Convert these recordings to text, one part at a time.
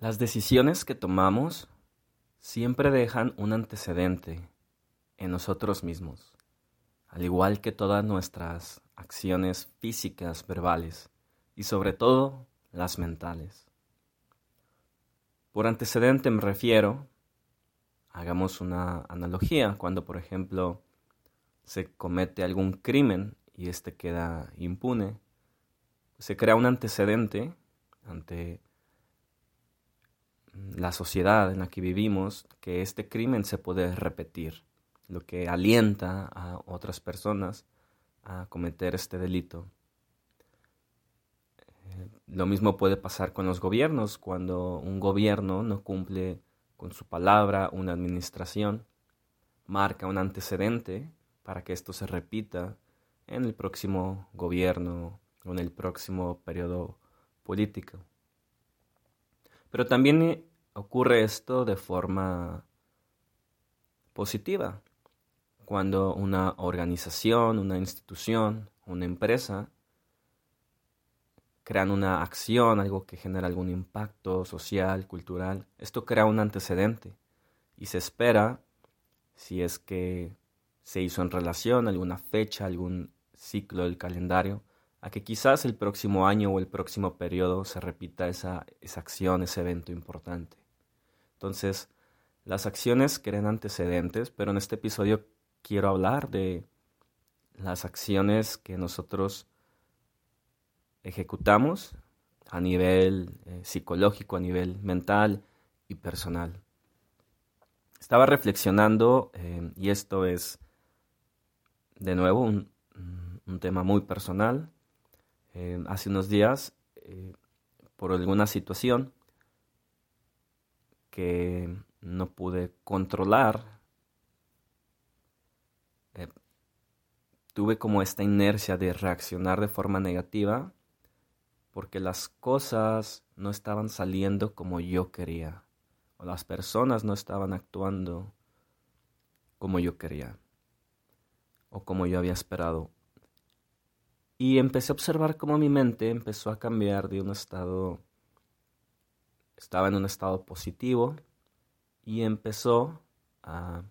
Las decisiones que tomamos siempre dejan un antecedente en nosotros mismos, al igual que todas nuestras acciones físicas, verbales y sobre todo las mentales. Por antecedente me refiero, hagamos una analogía, cuando por ejemplo se comete algún crimen y éste queda impune, se crea un antecedente ante la sociedad en la que vivimos que este crimen se puede repetir, lo que alienta a otras personas a cometer este delito. Eh, lo mismo puede pasar con los gobiernos, cuando un gobierno no cumple con su palabra, una administración marca un antecedente para que esto se repita en el próximo gobierno o en el próximo periodo político. Pero también ocurre esto de forma positiva. Cuando una organización, una institución, una empresa crean una acción, algo que genera algún impacto social, cultural, esto crea un antecedente y se espera, si es que se hizo en relación a alguna fecha, algún ciclo del calendario, a que quizás el próximo año o el próximo periodo se repita esa, esa acción, ese evento importante. Entonces, las acciones crean antecedentes, pero en este episodio quiero hablar de las acciones que nosotros ejecutamos a nivel eh, psicológico, a nivel mental y personal. Estaba reflexionando, eh, y esto es de nuevo un, tema muy personal. Eh, hace unos días, por alguna situación, que no pude controlar. Eh, tuve como esta inercia de reaccionar de forma negativa porque las cosas no estaban saliendo como yo quería o las personas no estaban actuando como yo quería o como yo había esperado. Y empecé a observar cómo mi mente empezó a cambiar de un estado estaba en un estado positivo y empezó a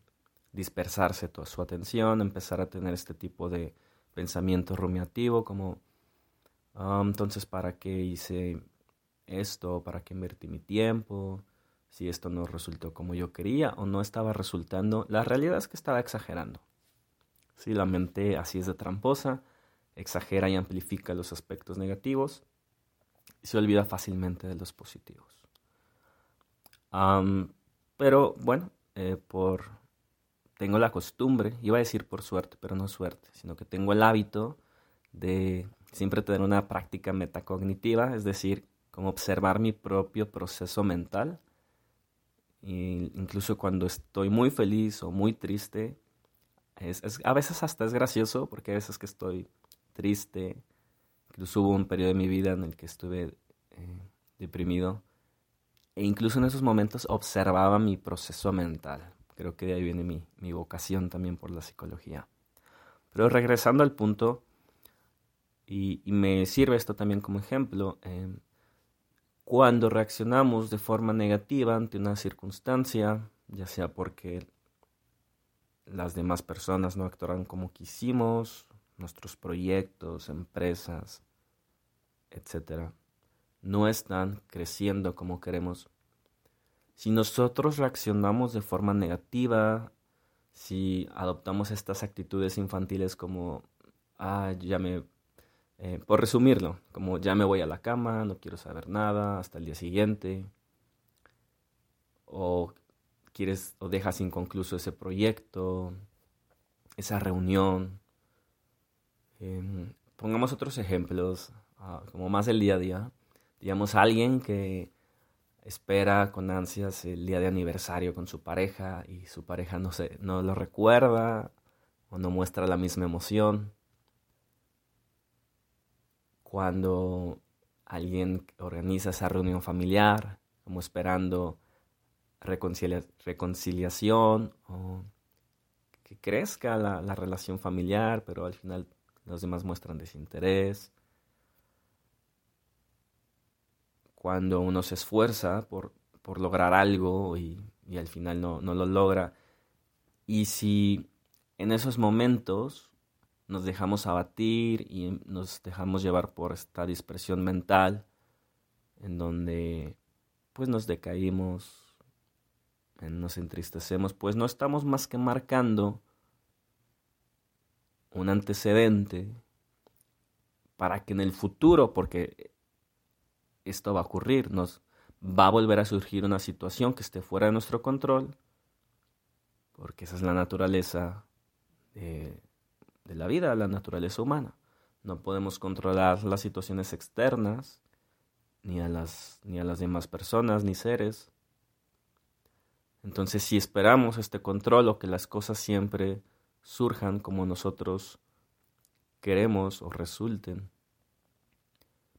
dispersarse toda su atención, empezar a tener este tipo de pensamiento rumiativo como, ah, entonces, ¿para qué hice esto? ¿Para qué invertí mi tiempo? Si esto no resultó como yo quería o no estaba resultando, la realidad es que estaba exagerando. Si la mente así es de tramposa, exagera y amplifica los aspectos negativos y se olvida fácilmente de los positivos pero bueno, eh, por tengo la costumbre, iba a decir por suerte, pero no suerte, sino que tengo el hábito de siempre tener una práctica metacognitiva, es decir, como observar mi propio proceso mental. Y incluso cuando estoy muy feliz o muy triste, a veces hasta es gracioso, porque a veces que estoy triste, incluso hubo un periodo de mi vida en el que estuve eh, deprimido, e incluso en esos momentos observaba mi proceso mental. Creo que de ahí viene mi, vocación también por la psicología. Pero regresando al punto, y, me sirve esto también como ejemplo, em, cuando reaccionamos de forma negativa ante una circunstancia, ya sea porque las demás personas no actuaron como quisimos, nuestros proyectos, empresas, etcétera, no están creciendo como queremos. Si nosotros reaccionamos de forma negativa, si adoptamos estas actitudes infantiles como, ah, ya me, eh, por resumirlo, como ya me voy a la cama, no quiero saber nada hasta el día siguiente, o quieres o dejas inconcluso ese proyecto, esa reunión. Em, pongamos otros ejemplos, ah, como más del día a día digamos, alguien que espera con ansias el día de aniversario con su pareja y su pareja no, se, no lo recuerda o no muestra la misma emoción. Cuando alguien organiza esa reunión familiar, como esperando reconciliación o que crezca la, la relación familiar, pero al final los demás muestran desinterés cuando uno se esfuerza por, por lograr algo y, y al final no, no lo logra. Y si en esos momentos nos dejamos abatir y nos dejamos llevar por esta dispersión mental, en donde pues nos decaímos, nos entristecemos, pues no estamos más que marcando un antecedente para que en el futuro, porque esto va a ocurrir, nos va a volver a surgir una situación que esté fuera de nuestro control, porque esa es la naturaleza de, la vida, la naturaleza humana. No podemos controlar las situaciones externas, ni a las, ni a las demás personas, ni seres. Entonces, si esperamos este control o que las cosas siempre surjan como nosotros queremos o resulten,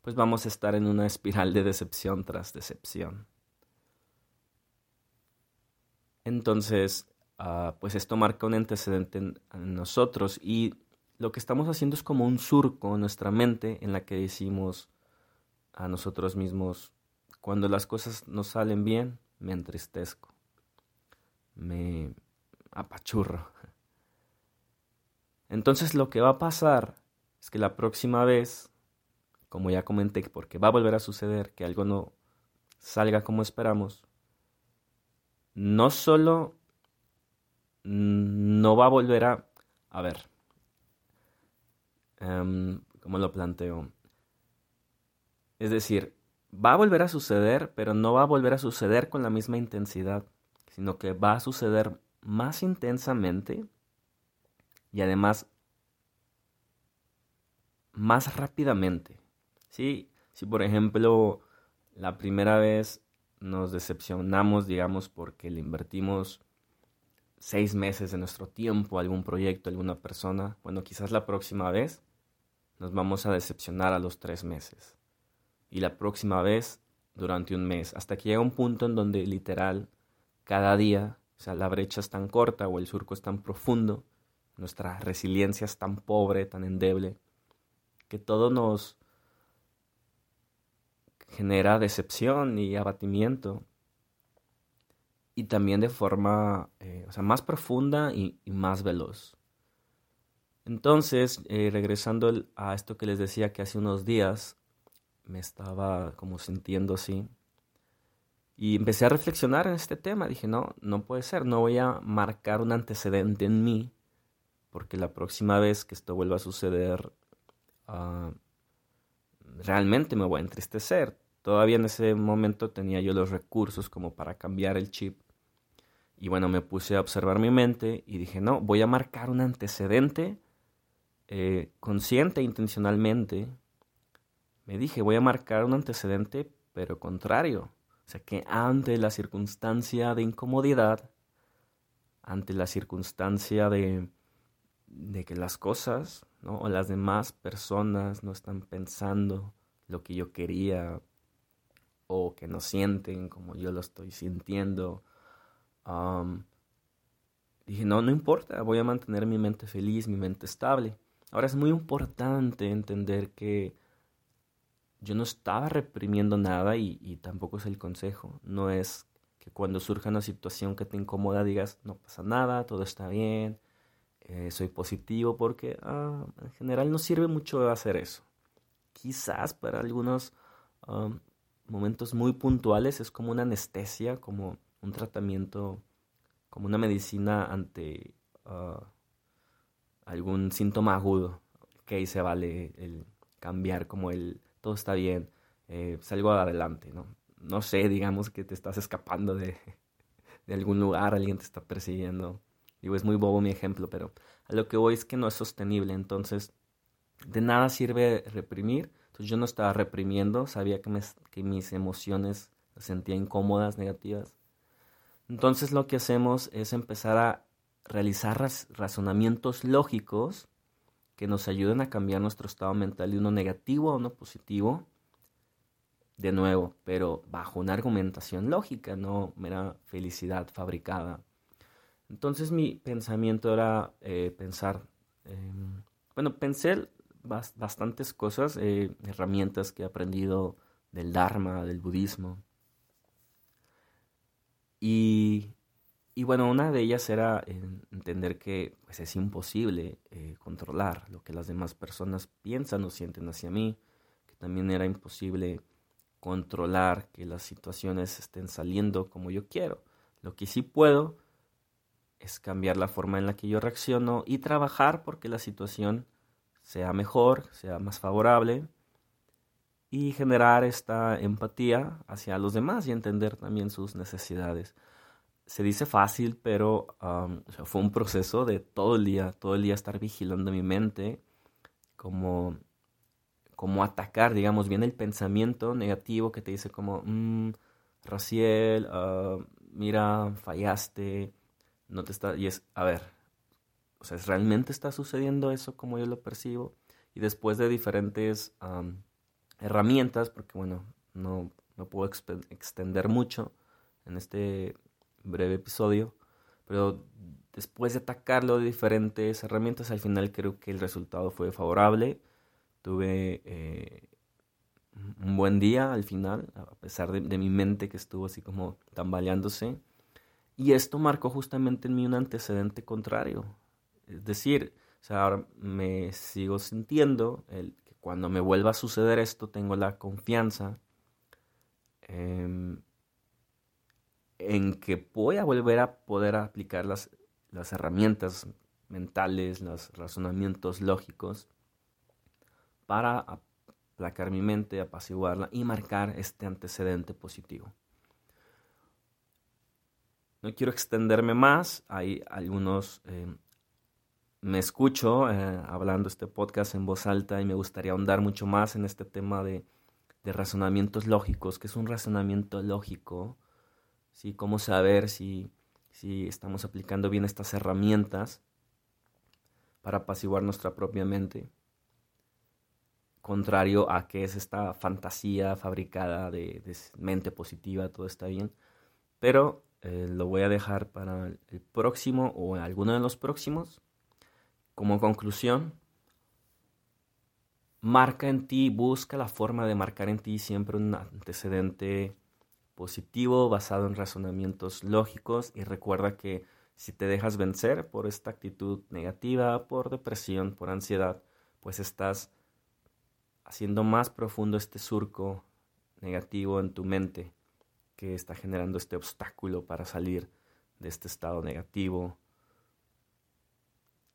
pues vamos a estar en una espiral de decepción tras decepción. Entonces, ah, pues esto marca un antecedente en, nosotros y lo que estamos haciendo es como un surco en nuestra mente en la que decimos a nosotros mismos, cuando las cosas no salen bien, me entristezco, me apachurro. Entonces lo que va a pasar es que la próxima vez como ya comenté, porque va a volver a suceder que algo no salga como esperamos, no solo no va a volver a... A ver, um, ¿cómo lo planteo? Es decir, va a volver a suceder, pero no va a volver a suceder con la misma intensidad, sino que va a suceder más intensamente y además más rápidamente. Sí, si por ejemplo la primera vez nos decepcionamos, digamos, porque le invertimos seis meses de nuestro tiempo a algún proyecto, a alguna persona, bueno, quizás la próxima vez nos vamos a decepcionar a los tres meses. Y la próxima vez durante un mes, hasta que llega un punto en donde literal cada día, o sea, la brecha es tan corta o el surco es tan profundo, nuestra resiliencia es tan pobre, tan endeble, que todo nos genera decepción y abatimiento. Y también de forma eh, o sea, más profunda y, más veloz. Entonces, eh, regresando a esto que les decía que hace unos días me estaba como sintiendo así. Y empecé a reflexionar en este tema. Dije, no, no puede ser. No voy a marcar un antecedente en mí. Porque la próxima vez que esto vuelva a suceder, ah, realmente me voy a entristecer. Todavía en ese momento tenía yo los recursos como para cambiar el chip. Y bueno, me puse a observar mi mente y dije, no, voy a marcar un antecedente eh, consciente e intencionalmente. Me dije, voy a marcar un antecedente, pero contrario. O sea, que ante la circunstancia de incomodidad, ante la circunstancia de, de que las cosas ¿no? o las demás personas no están pensando lo que yo quería o que no sienten como yo lo estoy sintiendo. dije, no, no importa, voy a mantener mi mente feliz, mi mente estable. Ahora es muy importante entender que yo no estaba reprimiendo nada y, tampoco es el consejo. No es que cuando surja una situación que te incomoda digas, no pasa nada, todo está bien, eh, soy positivo, porque ah, en general no sirve mucho hacer eso. Quizás para algunos momentos muy puntuales, es como una anestesia, como un tratamiento, como una medicina ante ah, algún síntoma agudo, que ahí se vale el cambiar como el todo está bien, eh, salgo adelante, ¿no? No sé, digamos que te estás escapando de algún lugar, alguien te está persiguiendo. Digo, es muy bobo mi ejemplo, pero a lo que voy es que no es sostenible, entonces de nada sirve reprimir yo no estaba reprimiendo, sabía que, que mis emociones las sentía incómodas, negativas. Entonces lo que hacemos es empezar a realizar razonamientos lógicos que nos ayuden a cambiar nuestro estado mental de uno negativo a uno positivo. De nuevo, pero bajo una argumentación lógica, no mera felicidad fabricada. Entonces mi pensamiento era eh, pensar, bueno, pensé bastantes cosas, eh, herramientas que he aprendido del Dharma, del budismo. Y, y bueno, una de ellas era entender que pues, es imposible eh, controlar lo que las demás personas piensan o sienten hacia mí, que también era imposible controlar que las situaciones estén saliendo como yo quiero. Lo que sí puedo es cambiar la forma en la que yo reacciono y trabajar porque la situación sea mejor, sea más favorable y generar esta empatía hacia los demás y entender también sus necesidades. Se dice fácil, pero fue un proceso de todo el día, todo el día estar vigilando mi mente, como, como atacar, digamos, bien el pensamiento negativo que te dice como, mmm, Raciel, ah, mira, fallaste, no te está, y es, a ver, o sea, ¿realmente está sucediendo eso como yo lo percibo? Y después de diferentes herramientas, porque bueno, no, no puedo extender mucho en este breve episodio, pero después de atacarlo de diferentes herramientas, al final creo que el resultado fue favorable. Tuve eh, un buen día al final, a pesar de, de, mi mente que estuvo así como tambaleándose. Y esto marcó justamente en mí un antecedente contrario. Es decir, o sea, ahora me sigo sintiendo el, que cuando me vuelva a suceder esto tengo la confianza en que voy a volver a poder aplicar las, las herramientas mentales, los razonamientos lógicos para aplacar mi mente, apaciguarla y marcar este antecedente positivo. No quiero extenderme más, hay algunos eh, me escucho eh, hablando este podcast en voz alta y me gustaría ahondar mucho más en este tema de, razonamientos lógicos, que es un razonamiento lógico, ¿sí? Cómo saber si, si estamos aplicando bien estas herramientas para apaciguar nuestra propia mente, contrario a que es esta fantasía fabricada de, mente positiva, todo está bien, pero eh, lo voy a dejar para el próximo o alguno de los próximos. Como conclusión, marca en ti, busca la forma de marcar en ti siempre un antecedente positivo basado en razonamientos lógicos y recuerda que si te dejas vencer por esta actitud negativa, por depresión, por ansiedad, pues estás haciendo más profundo este surco negativo en tu mente que está generando este obstáculo para salir de este estado negativo,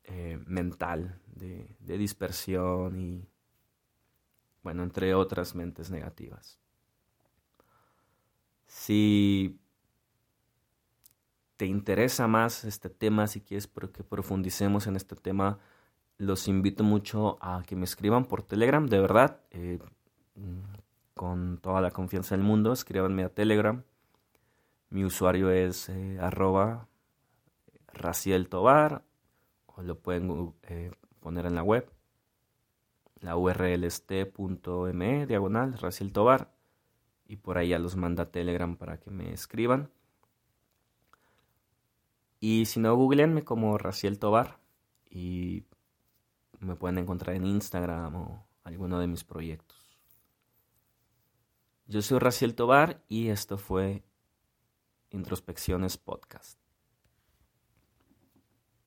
eh, mental, de, dispersión y, bueno, entre otras mentes negativas. Si te interesa más este tema, si quieres que profundicemos en este tema, los invito mucho a que me escriban por Telegram, de verdad, eh, con toda la confianza del mundo, escríbanme a Telegram. Mi usuario es eh, arroba Raciel Tobar lo pueden eh, poner en la web. La URL es t.me diagonal Raciel Tobar y por ahí ya los manda Telegram para que me escriban. Y si no, googleenme como Raciel Tobar y me pueden encontrar en Instagram o alguno de mis proyectos. Yo soy Raciel Tobar y esto fue Introspecciones Podcast.